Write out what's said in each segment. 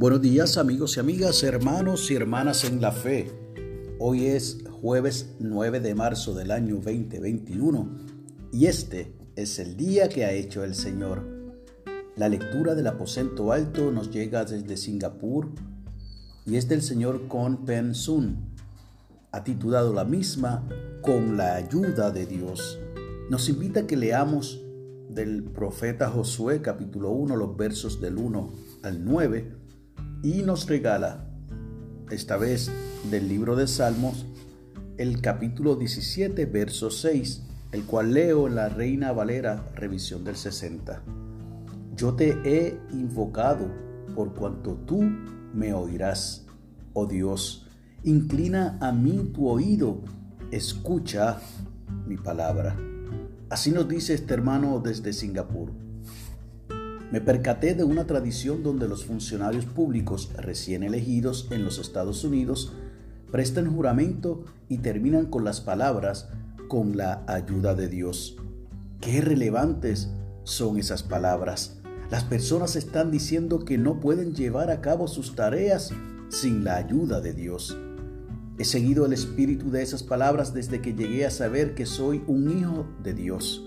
Buenos días amigos y amigas, hermanos y hermanas en la fe. Hoy es jueves 9 de marzo del año 2021 y este es el día que ha hecho el Señor. La lectura del aposento alto nos llega desde Singapur y es del señor Kon Pen Sun. Ha titulado la misma Con la ayuda de Dios. Nos invita a que leamos del profeta Josué capítulo 1 los versos del 1 al 9 y nos regala, esta vez del libro de Salmos, el capítulo 17, verso 6, el cual leo en la Reina Valera, revisión del 60. Yo te he invocado por cuanto tú me oirás, oh Dios. Inclina a mí tu oído, escucha mi palabra. Así nos dice este hermano desde Singapur. Me percaté de una tradición donde los funcionarios públicos recién elegidos en los Estados Unidos prestan juramento y terminan con las palabras con la ayuda de Dios. Qué relevantes son esas palabras. Las personas están diciendo que no pueden llevar a cabo sus tareas sin la ayuda de Dios. He seguido el espíritu de esas palabras desde que llegué a saber que soy un hijo de Dios.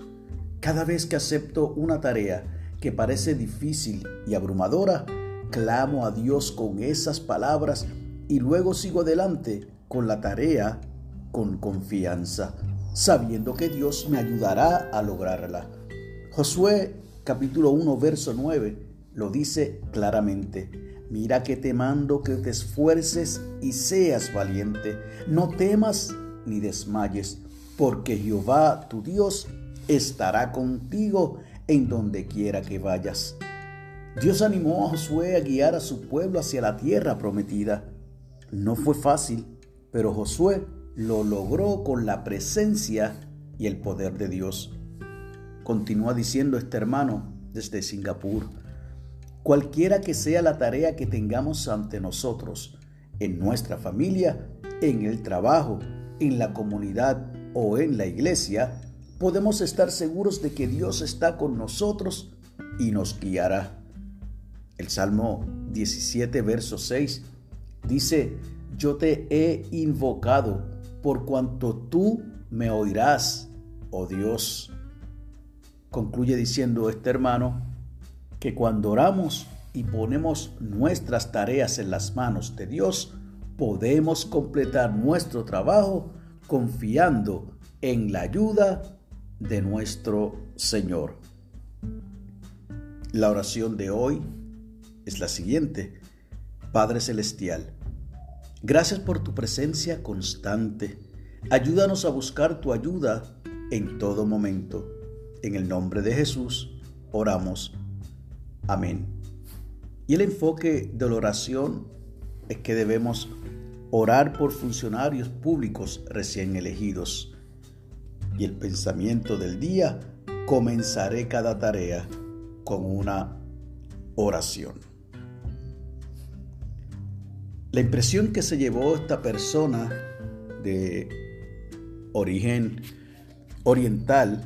Cada vez que acepto una tarea, que parece difícil y abrumadora, clamo a Dios con esas palabras y luego sigo adelante con la tarea con confianza, sabiendo que Dios me ayudará a lograrla. Josué capítulo 1 verso 9 lo dice claramente. Mira que te mando que te esfuerces y seas valiente. No temas ni desmayes, porque Jehová tu Dios estará contigo en donde quiera que vayas. Dios animó a Josué a guiar a su pueblo hacia la tierra prometida. No fue fácil, pero Josué lo logró con la presencia y el poder de Dios. Continúa diciendo este hermano desde Singapur, cualquiera que sea la tarea que tengamos ante nosotros, en nuestra familia, en el trabajo, en la comunidad o en la iglesia, podemos estar seguros de que Dios está con nosotros y nos guiará. El Salmo 17, verso 6 dice, yo te he invocado por cuanto tú me oirás, oh Dios. Concluye diciendo este hermano que cuando oramos y ponemos nuestras tareas en las manos de Dios, podemos completar nuestro trabajo confiando en la ayuda de nuestro Señor. La oración de hoy es la siguiente. Padre Celestial, gracias por tu presencia constante. Ayúdanos a buscar tu ayuda en todo momento. En el nombre de Jesús oramos. Amén. Y el enfoque de la oración es que debemos orar por funcionarios públicos recién elegidos y el pensamiento del día, comenzaré cada tarea con una oración. La impresión que se llevó esta persona de origen oriental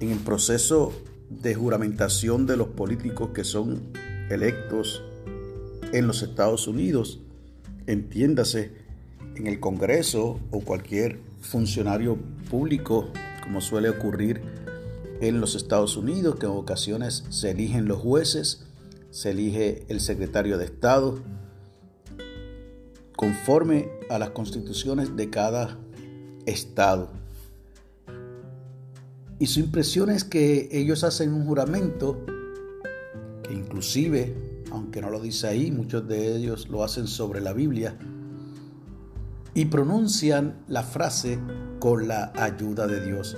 en el proceso de juramentación de los políticos que son electos en los Estados Unidos, entiéndase, en el Congreso o cualquier funcionario público, como suele ocurrir en los Estados Unidos, que en ocasiones se eligen los jueces, se elige el secretario de Estado, conforme a las constituciones de cada estado. Y su impresión es que ellos hacen un juramento, que inclusive, aunque no lo dice ahí, muchos de ellos lo hacen sobre la Biblia, y pronuncian la frase con la ayuda de Dios.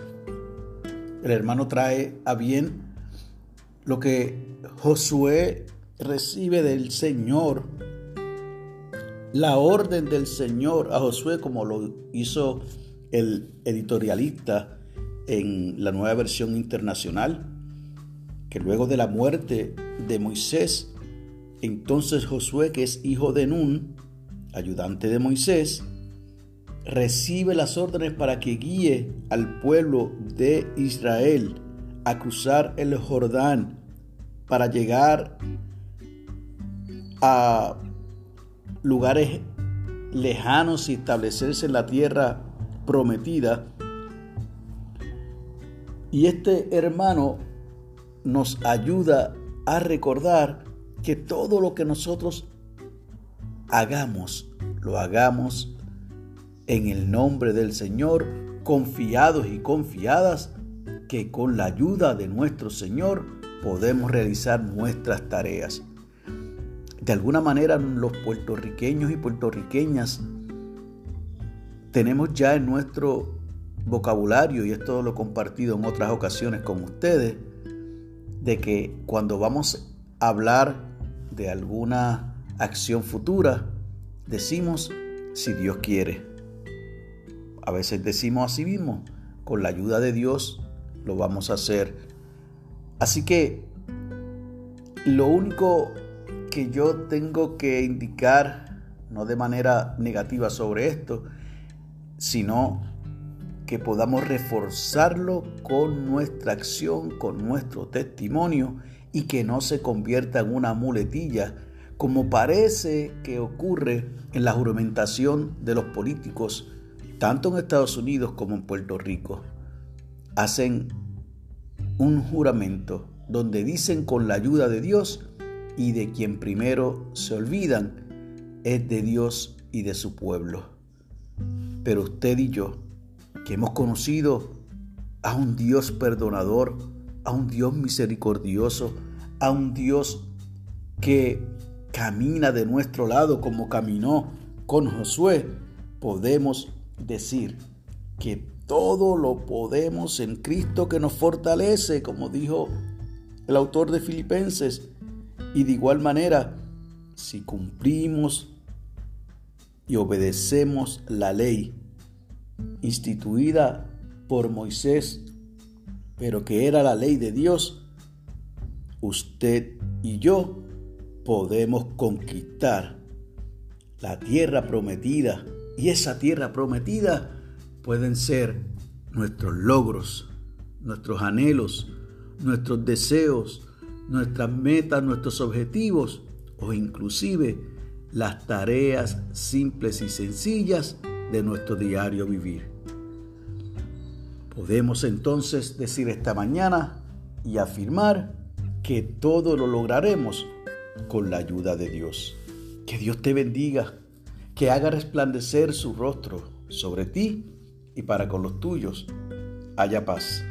El hermano trae a bien lo que Josué recibe del Señor, la orden del Señor a Josué como lo hizo el editorialista en la nueva versión internacional, que luego de la muerte de Moisés, entonces Josué, que es hijo de Nun, ayudante de Moisés, recibe las órdenes para que guíe al pueblo de Israel a cruzar el Jordán para llegar a lugares lejanos y establecerse en la tierra prometida. Y este hermano nos ayuda a recordar que todo lo que nosotros hagamos, lo hagamos en el nombre del Señor, confiados y confiadas que con la ayuda de nuestro Señor podemos realizar nuestras tareas. De alguna manera los puertorriqueños y puertorriqueñas tenemos ya en nuestro vocabulario, y esto lo he compartido en otras ocasiones con ustedes, de que cuando vamos a hablar de alguna acción futura, decimos si Dios quiere. A veces decimos así mismo, con la ayuda de Dios lo vamos a hacer. Así que lo único que yo tengo que indicar, no de manera negativa sobre esto, sino que podamos reforzarlo con nuestra acción, con nuestro testimonio y que no se convierta en una muletilla, como parece que ocurre en la juramentación de los políticos, tanto en Estados Unidos como en Puerto Rico. Hacen un juramento donde dicen con la ayuda de Dios y de quien primero se olvidan es de Dios y de su pueblo. Pero usted y yo, que hemos conocido a un Dios perdonador, a un Dios misericordioso, a un Dios que camina de nuestro lado como caminó con Josué, podemos decir que todo lo podemos en Cristo que nos fortalece, como dijo el autor de Filipenses. Y de igual manera, si cumplimos y obedecemos la ley instituida por Moisés, pero que era la ley de Dios, usted y yo podemos conquistar la tierra prometida. Y esa tierra prometida pueden ser nuestros logros, nuestros anhelos, nuestros deseos, nuestras metas, nuestros objetivos o inclusive las tareas simples y sencillas de nuestro diario vivir. Podemos entonces decir esta mañana y afirmar que todo lo lograremos con la ayuda de Dios. Que Dios te bendiga, que haga resplandecer su rostro sobre ti y para con los tuyos haya paz.